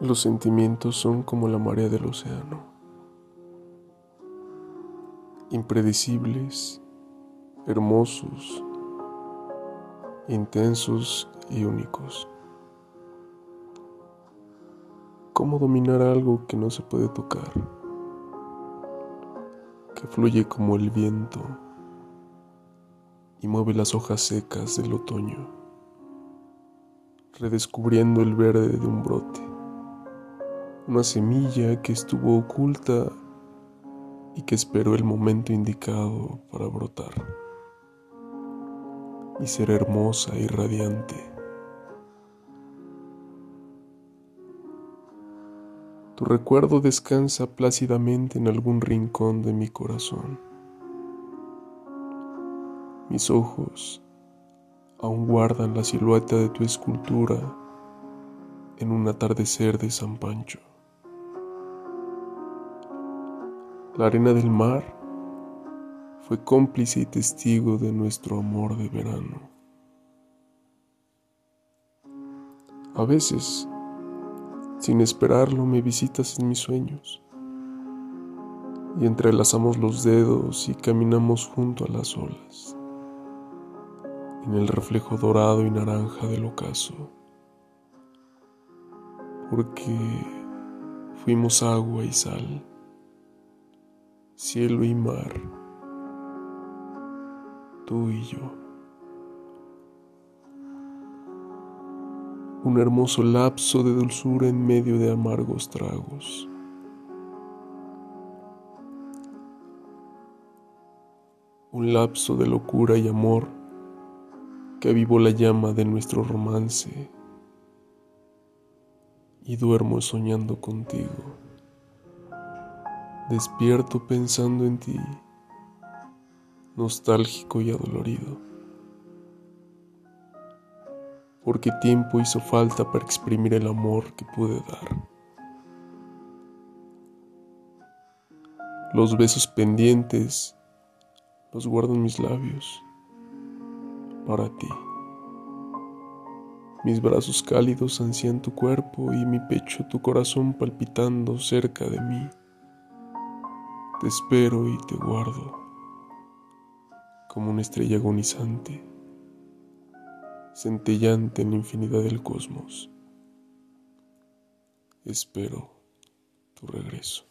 Los sentimientos son como la marea del océano, impredecibles, hermosos, intensos y únicos. ¿Cómo dominar algo que no se puede tocar? Que fluye como el viento y mueve las hojas secas del otoño, redescubriendo el verde de un brote una semilla que estuvo oculta y que esperó el momento indicado para brotar y ser hermosa y radiante. Tu recuerdo descansa plácidamente en algún rincón de mi corazón. Mis ojos aún guardan la silueta de tu escultura en un atardecer de San Pancho. La arena del mar fue cómplice y testigo de nuestro amor de verano. A veces, sin esperarlo, me visitas en mis sueños y entrelazamos los dedos y caminamos junto a las olas, en el reflejo dorado y naranja del ocaso, porque fuimos agua y sal cielo y mar, tú y yo. Un hermoso lapso de dulzura en medio de amargos tragos. Un lapso de locura y amor que avivó la llama de nuestro romance y duermo soñando contigo despierto pensando en ti, nostálgico y adolorido. Porque tiempo hizo falta para exprimir el amor que pude dar. Los besos pendientes los guardo en mis labios para ti. Mis brazos cálidos ansían tu cuerpo y mi pecho tu corazón palpitando cerca de mí. Te espero y te guardo como una estrella agonizante, centellante en la infinidad del cosmos. Espero tu regreso.